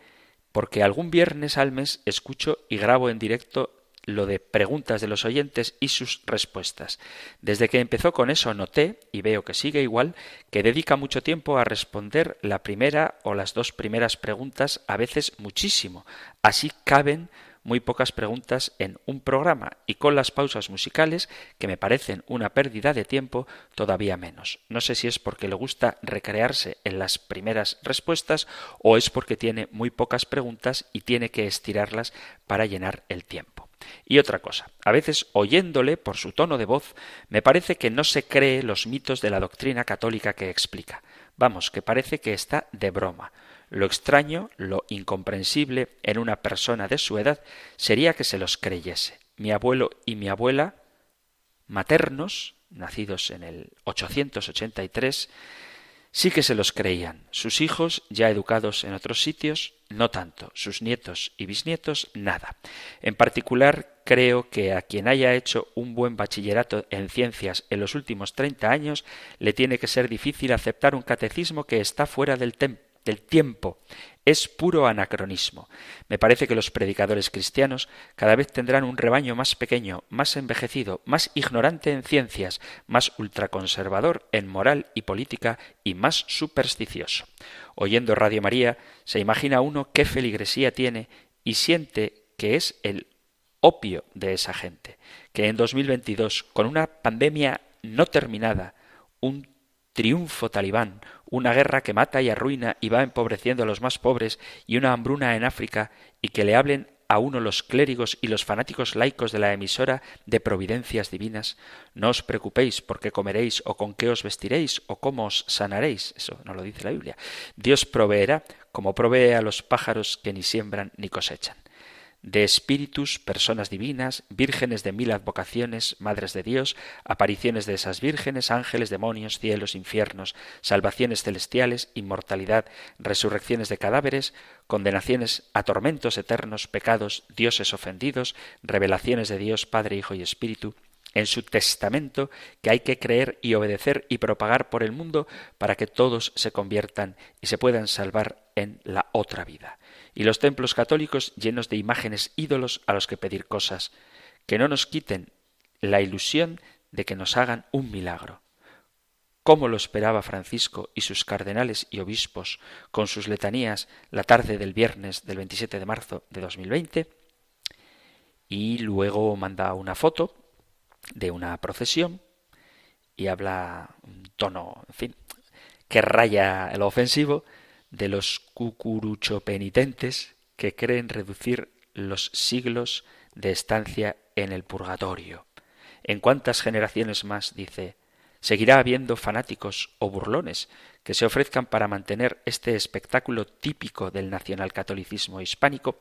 porque algún viernes al mes escucho y grabo en directo lo de preguntas de los oyentes y sus respuestas. Desde que empezó con eso noté, y veo que sigue igual, que dedica mucho tiempo a responder la primera o las dos primeras preguntas, a veces muchísimo. Así caben muy pocas preguntas en un programa y con las pausas musicales, que me parecen una pérdida de tiempo, todavía menos. No sé si es porque le gusta recrearse en las primeras respuestas o es porque tiene muy pocas preguntas y tiene que estirarlas para llenar el tiempo. Y otra cosa, a veces oyéndole por su tono de voz, me parece que no se cree los mitos de la doctrina católica que explica. Vamos, que parece que está de broma. Lo extraño, lo incomprensible en una persona de su edad sería que se los creyese. Mi abuelo y mi abuela, maternos, nacidos en el 883, sí que se los creían. Sus hijos, ya educados en otros sitios, no tanto. Sus nietos y bisnietos, nada. En particular, creo que a quien haya hecho un buen bachillerato en ciencias en los últimos treinta años, le tiene que ser difícil aceptar un catecismo que está fuera del, del tiempo. Es puro anacronismo. Me parece que los predicadores cristianos cada vez tendrán un rebaño más pequeño, más envejecido, más ignorante en ciencias, más ultraconservador en moral y política y más supersticioso. Oyendo Radio María, se imagina uno qué feligresía tiene y siente que es el opio de esa gente, que en 2022, con una pandemia no terminada, un triunfo talibán, una guerra que mata y arruina y va empobreciendo a los más pobres y una hambruna en África y que le hablen a uno los clérigos y los fanáticos laicos de la emisora de providencias divinas, no os preocupéis por qué comeréis o con qué os vestiréis o cómo os sanaréis, eso no lo dice la Biblia. Dios proveerá como provee a los pájaros que ni siembran ni cosechan. De espíritus, personas divinas, vírgenes de mil advocaciones, madres de Dios, apariciones de esas vírgenes, ángeles, demonios, cielos, infiernos, salvaciones celestiales, inmortalidad, resurrecciones de cadáveres, condenaciones a tormentos eternos, pecados, dioses ofendidos, revelaciones de Dios, Padre, Hijo y Espíritu, en su testamento que hay que creer y obedecer y propagar por el mundo para que todos se conviertan y se puedan salvar en la otra vida. Y los templos católicos llenos de imágenes ídolos a los que pedir cosas, que no nos quiten la ilusión de que nos hagan un milagro. ¿Cómo lo esperaba Francisco y sus cardenales y obispos con sus letanías la tarde del viernes del 27 de marzo de 2020? Y luego manda una foto de una procesión y habla un tono, en fin, que raya el ofensivo de los cucurucho penitentes que creen reducir los siglos de estancia en el purgatorio. ¿En cuántas generaciones más, dice, seguirá habiendo fanáticos o burlones que se ofrezcan para mantener este espectáculo típico del nacionalcatolicismo hispánico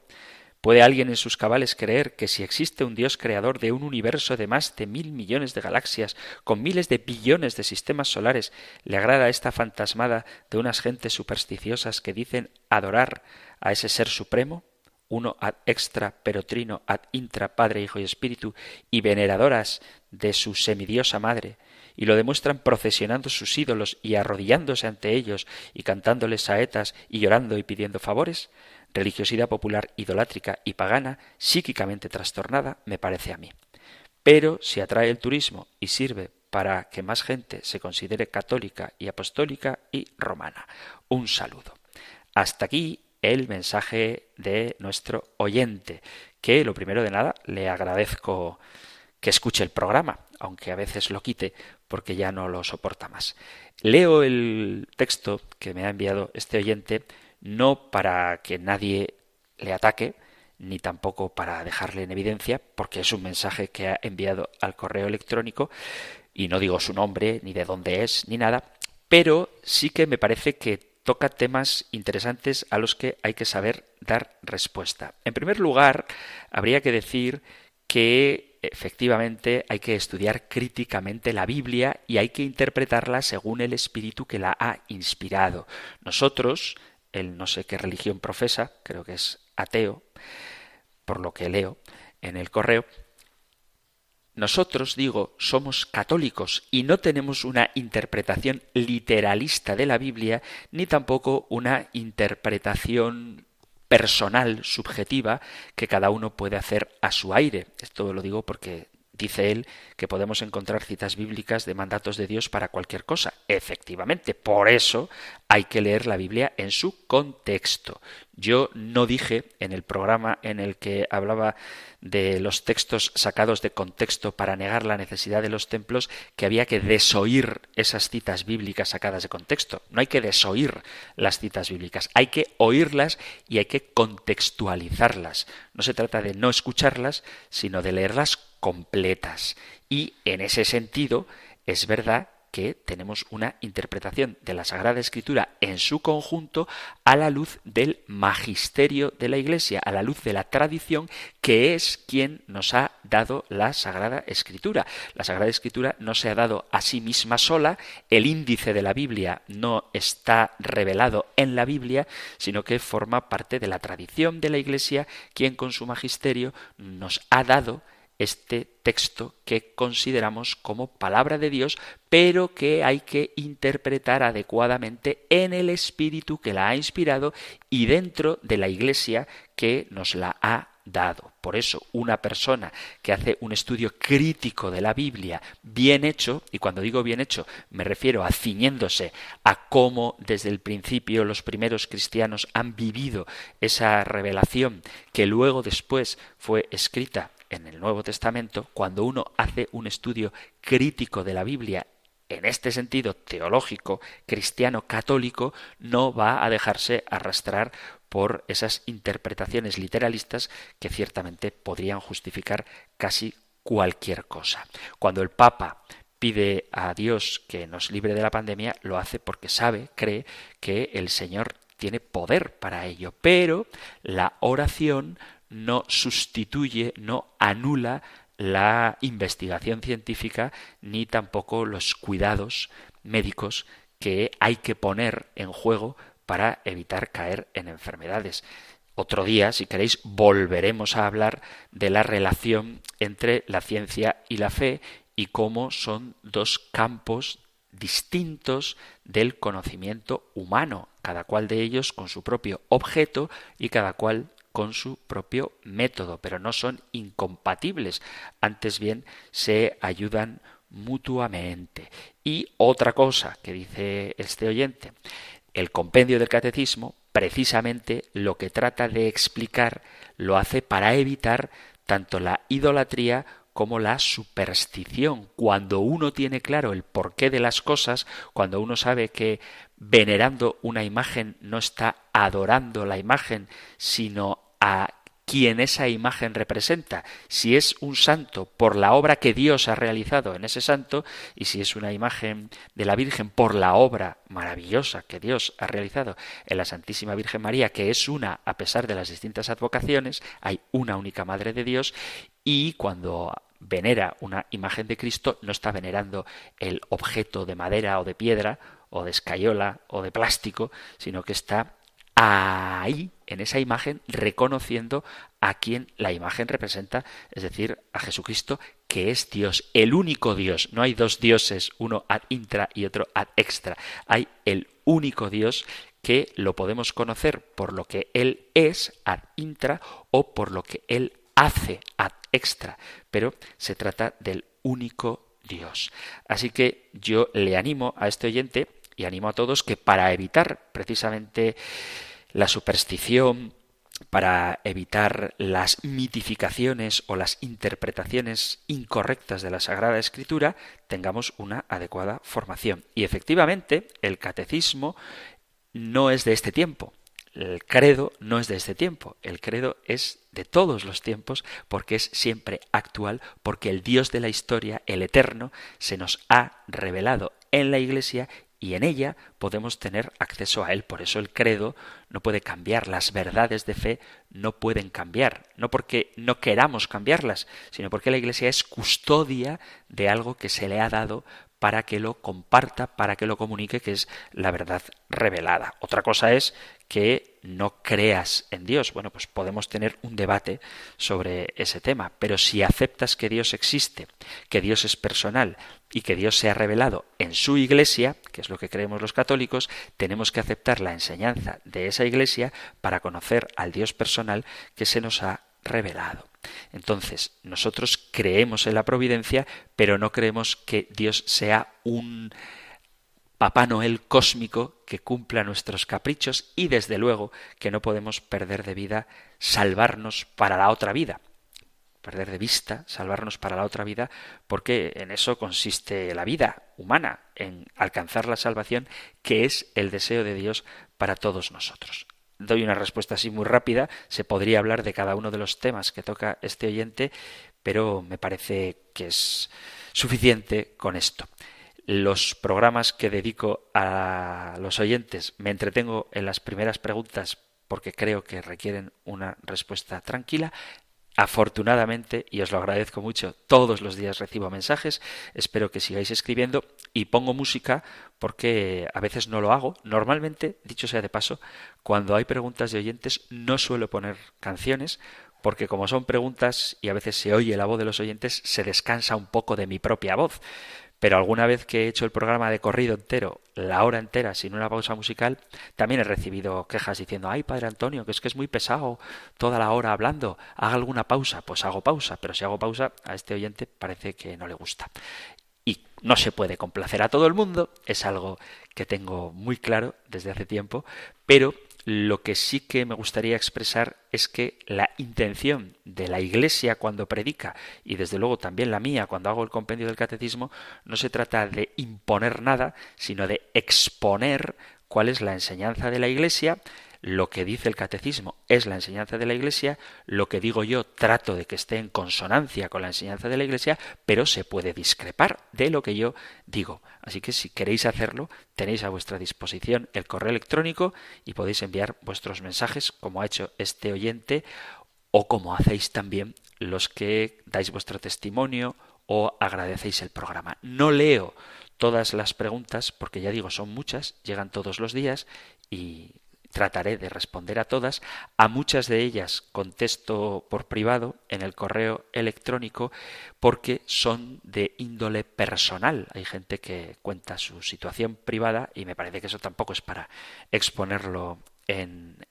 ¿Puede alguien en sus cabales creer que si existe un Dios creador de un universo de más de mil millones de galaxias, con miles de billones de sistemas solares, le agrada esta fantasmada de unas gentes supersticiosas que dicen adorar a ese ser supremo? uno ad extra perotrino ad intra Padre, Hijo y Espíritu, y veneradoras de su semidiosa madre, y lo demuestran procesionando sus ídolos y arrodillándose ante ellos y cantándoles saetas y llorando y pidiendo favores? Religiosidad popular idolátrica y pagana, psíquicamente trastornada, me parece a mí. Pero si atrae el turismo y sirve para que más gente se considere católica y apostólica y romana. Un saludo. Hasta aquí el mensaje de nuestro oyente, que lo primero de nada le agradezco que escuche el programa, aunque a veces lo quite porque ya no lo soporta más. Leo el texto que me ha enviado este oyente no para que nadie le ataque, ni tampoco para dejarle en evidencia, porque es un mensaje que ha enviado al correo electrónico, y no digo su nombre, ni de dónde es, ni nada, pero sí que me parece que toca temas interesantes a los que hay que saber dar respuesta. En primer lugar, habría que decir que efectivamente hay que estudiar críticamente la Biblia y hay que interpretarla según el espíritu que la ha inspirado. Nosotros, él no sé qué religión profesa, creo que es ateo, por lo que leo en el correo. Nosotros, digo, somos católicos y no tenemos una interpretación literalista de la Biblia, ni tampoco una interpretación personal, subjetiva, que cada uno puede hacer a su aire. Esto lo digo porque Dice él que podemos encontrar citas bíblicas de mandatos de Dios para cualquier cosa. Efectivamente, por eso hay que leer la Biblia en su contexto. Yo no dije en el programa en el que hablaba de los textos sacados de contexto para negar la necesidad de los templos que había que desoír esas citas bíblicas sacadas de contexto. No hay que desoír las citas bíblicas, hay que oírlas y hay que contextualizarlas. No se trata de no escucharlas, sino de leerlas completas. Y en ese sentido, es verdad que tenemos una interpretación de la Sagrada Escritura en su conjunto a la luz del magisterio de la Iglesia, a la luz de la tradición que es quien nos ha dado la Sagrada Escritura. La Sagrada Escritura no se ha dado a sí misma sola, el índice de la Biblia no está revelado en la Biblia, sino que forma parte de la tradición de la Iglesia, quien con su magisterio nos ha dado este texto que consideramos como palabra de Dios, pero que hay que interpretar adecuadamente en el espíritu que la ha inspirado y dentro de la Iglesia que nos la ha dado. Por eso, una persona que hace un estudio crítico de la Biblia bien hecho, y cuando digo bien hecho me refiero a ciñéndose a cómo desde el principio los primeros cristianos han vivido esa revelación que luego después fue escrita en el Nuevo Testamento, cuando uno hace un estudio crítico de la Biblia en este sentido teológico, cristiano, católico, no va a dejarse arrastrar por esas interpretaciones literalistas que ciertamente podrían justificar casi cualquier cosa. Cuando el Papa pide a Dios que nos libre de la pandemia, lo hace porque sabe, cree que el Señor tiene poder para ello, pero la oración no sustituye, no anula la investigación científica ni tampoco los cuidados médicos que hay que poner en juego para evitar caer en enfermedades. Otro día, si queréis, volveremos a hablar de la relación entre la ciencia y la fe y cómo son dos campos distintos del conocimiento humano, cada cual de ellos con su propio objeto y cada cual con su propio método, pero no son incompatibles, antes bien se ayudan mutuamente. Y otra cosa que dice este oyente, el compendio del catecismo precisamente lo que trata de explicar lo hace para evitar tanto la idolatría como la superstición. Cuando uno tiene claro el porqué de las cosas, cuando uno sabe que venerando una imagen no está adorando la imagen, sino a quien esa imagen representa, si es un santo por la obra que Dios ha realizado en ese santo, y si es una imagen de la Virgen por la obra maravillosa que Dios ha realizado en la Santísima Virgen María, que es una a pesar de las distintas advocaciones, hay una única Madre de Dios, y cuando venera una imagen de Cristo, no está venerando el objeto de madera o de piedra, o de escayola o de plástico, sino que está ahí, en esa imagen, reconociendo a quien la imagen representa, es decir, a Jesucristo, que es Dios, el único Dios. No hay dos dioses, uno ad intra y otro ad extra. Hay el único Dios que lo podemos conocer por lo que Él es ad intra o por lo que Él hace ad extra. Pero se trata del único Dios. Así que yo le animo a este oyente y animo a todos que para evitar precisamente la superstición, para evitar las mitificaciones o las interpretaciones incorrectas de la Sagrada Escritura, tengamos una adecuada formación. Y efectivamente, el catecismo no es de este tiempo. El credo no es de este tiempo, el credo es de todos los tiempos porque es siempre actual, porque el Dios de la historia, el eterno, se nos ha revelado en la Iglesia y en ella podemos tener acceso a él. Por eso el credo no puede cambiar, las verdades de fe no pueden cambiar, no porque no queramos cambiarlas, sino porque la Iglesia es custodia de algo que se le ha dado para que lo comparta, para que lo comunique, que es la verdad revelada. Otra cosa es que no creas en Dios. Bueno, pues podemos tener un debate sobre ese tema, pero si aceptas que Dios existe, que Dios es personal y que Dios se ha revelado en su iglesia, que es lo que creemos los católicos, tenemos que aceptar la enseñanza de esa iglesia para conocer al Dios personal que se nos ha revelado. Entonces, nosotros creemos en la providencia, pero no creemos que Dios sea un Papá Noel cósmico que cumpla nuestros caprichos y desde luego que no podemos perder de vida salvarnos para la otra vida. Perder de vista, salvarnos para la otra vida, porque en eso consiste la vida humana, en alcanzar la salvación, que es el deseo de Dios para todos nosotros doy una respuesta así muy rápida. Se podría hablar de cada uno de los temas que toca este oyente, pero me parece que es suficiente con esto. Los programas que dedico a los oyentes me entretengo en las primeras preguntas porque creo que requieren una respuesta tranquila. Afortunadamente, y os lo agradezco mucho, todos los días recibo mensajes, espero que sigáis escribiendo y pongo música porque a veces no lo hago. Normalmente, dicho sea de paso, cuando hay preguntas de oyentes no suelo poner canciones porque como son preguntas y a veces se oye la voz de los oyentes, se descansa un poco de mi propia voz pero alguna vez que he hecho el programa de corrido entero, la hora entera, sin una pausa musical, también he recibido quejas diciendo, ay, padre Antonio, que es que es muy pesado toda la hora hablando, haga alguna pausa, pues hago pausa, pero si hago pausa, a este oyente parece que no le gusta. Y no se puede complacer a todo el mundo, es algo que tengo muy claro desde hace tiempo, pero lo que sí que me gustaría expresar es que la intención de la Iglesia cuando predica, y desde luego también la mía cuando hago el compendio del catecismo, no se trata de imponer nada, sino de exponer cuál es la enseñanza de la Iglesia, lo que dice el catecismo es la enseñanza de la Iglesia, lo que digo yo trato de que esté en consonancia con la enseñanza de la Iglesia, pero se puede discrepar de lo que yo digo. Así que si queréis hacerlo, tenéis a vuestra disposición el correo electrónico y podéis enviar vuestros mensajes, como ha hecho este oyente, o como hacéis también los que dais vuestro testimonio o agradecéis el programa. No leo todas las preguntas porque ya digo, son muchas, llegan todos los días y trataré de responder a todas. A muchas de ellas contesto por privado en el correo electrónico porque son de índole personal. Hay gente que cuenta su situación privada y me parece que eso tampoco es para exponerlo en,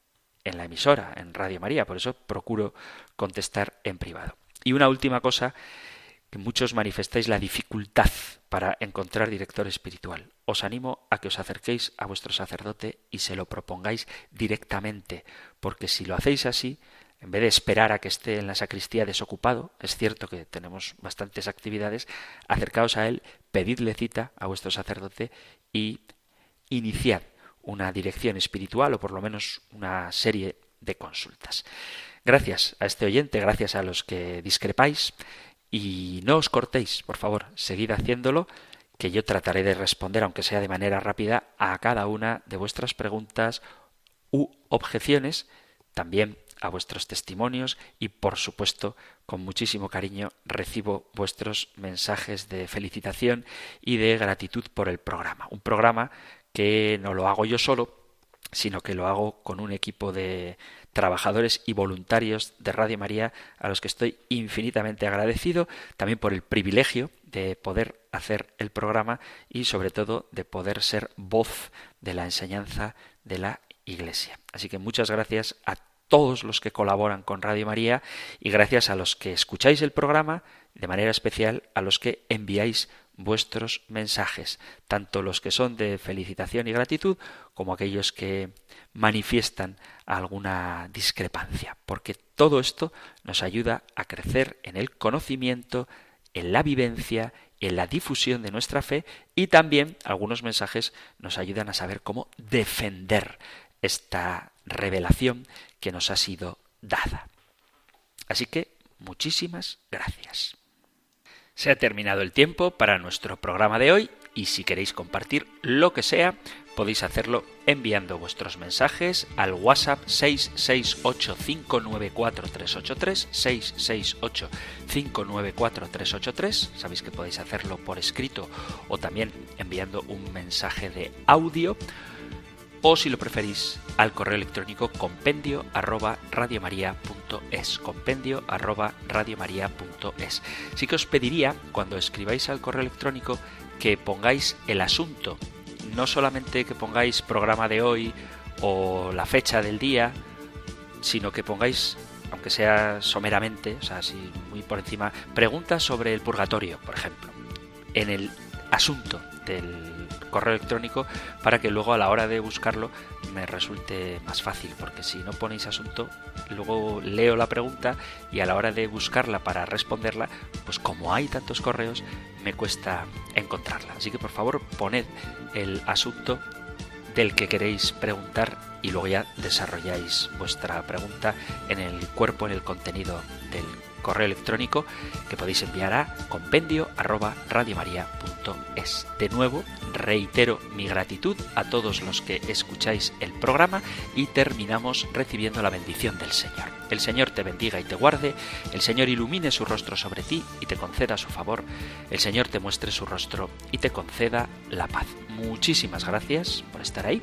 en la emisora, en Radio María. Por eso procuro contestar en privado. Y una última cosa que muchos manifestáis la dificultad para encontrar director espiritual. Os animo a que os acerquéis a vuestro sacerdote y se lo propongáis directamente, porque si lo hacéis así, en vez de esperar a que esté en la sacristía desocupado, es cierto que tenemos bastantes actividades, acercaos a él, pedidle cita a vuestro sacerdote y iniciad una dirección espiritual o por lo menos una serie de consultas. Gracias a este oyente, gracias a los que discrepáis, y no os cortéis, por favor, seguid haciéndolo, que yo trataré de responder, aunque sea de manera rápida, a cada una de vuestras preguntas u objeciones, también a vuestros testimonios y, por supuesto, con muchísimo cariño recibo vuestros mensajes de felicitación y de gratitud por el programa. Un programa que no lo hago yo solo, sino que lo hago con un equipo de trabajadores y voluntarios de Radio María a los que estoy infinitamente agradecido, también por el privilegio de poder hacer el programa y sobre todo de poder ser voz de la enseñanza de la Iglesia. Así que muchas gracias a todos los que colaboran con Radio María y gracias a los que escucháis el programa, de manera especial a los que enviáis vuestros mensajes, tanto los que son de felicitación y gratitud como aquellos que manifiestan alguna discrepancia, porque todo esto nos ayuda a crecer en el conocimiento, en la vivencia, en la difusión de nuestra fe y también algunos mensajes nos ayudan a saber cómo defender esta revelación que nos ha sido dada. Así que muchísimas gracias. Se ha terminado el tiempo para nuestro programa de hoy y si queréis compartir lo que sea, podéis hacerlo enviando vuestros mensajes al WhatsApp 668-594-383, 668-594-383. Sabéis que podéis hacerlo por escrito o también enviando un mensaje de audio o si lo preferís al correo electrónico compendio arroba radiomaria.es compendio arroba radiomaria.es sí que os pediría cuando escribáis al correo electrónico que pongáis el asunto. No solamente que pongáis programa de hoy o la fecha del día sino que pongáis aunque sea someramente o sea así muy por encima preguntas sobre el purgatorio por ejemplo en el asunto del correo electrónico para que luego a la hora de buscarlo me resulte más fácil, porque si no ponéis asunto, luego leo la pregunta y a la hora de buscarla para responderla, pues como hay tantos correos, me cuesta encontrarla. Así que por favor poned el asunto del que queréis preguntar y luego ya desarrolláis vuestra pregunta en el cuerpo, en el contenido del correo electrónico que podéis enviar a compendio arroba radiomaria.es. De nuevo, reitero mi gratitud a todos los que escucháis el programa y terminamos recibiendo la bendición del Señor. El Señor te bendiga y te guarde, el Señor ilumine su rostro sobre ti y te conceda su favor, el Señor te muestre su rostro y te conceda la paz. Muchísimas gracias por estar ahí.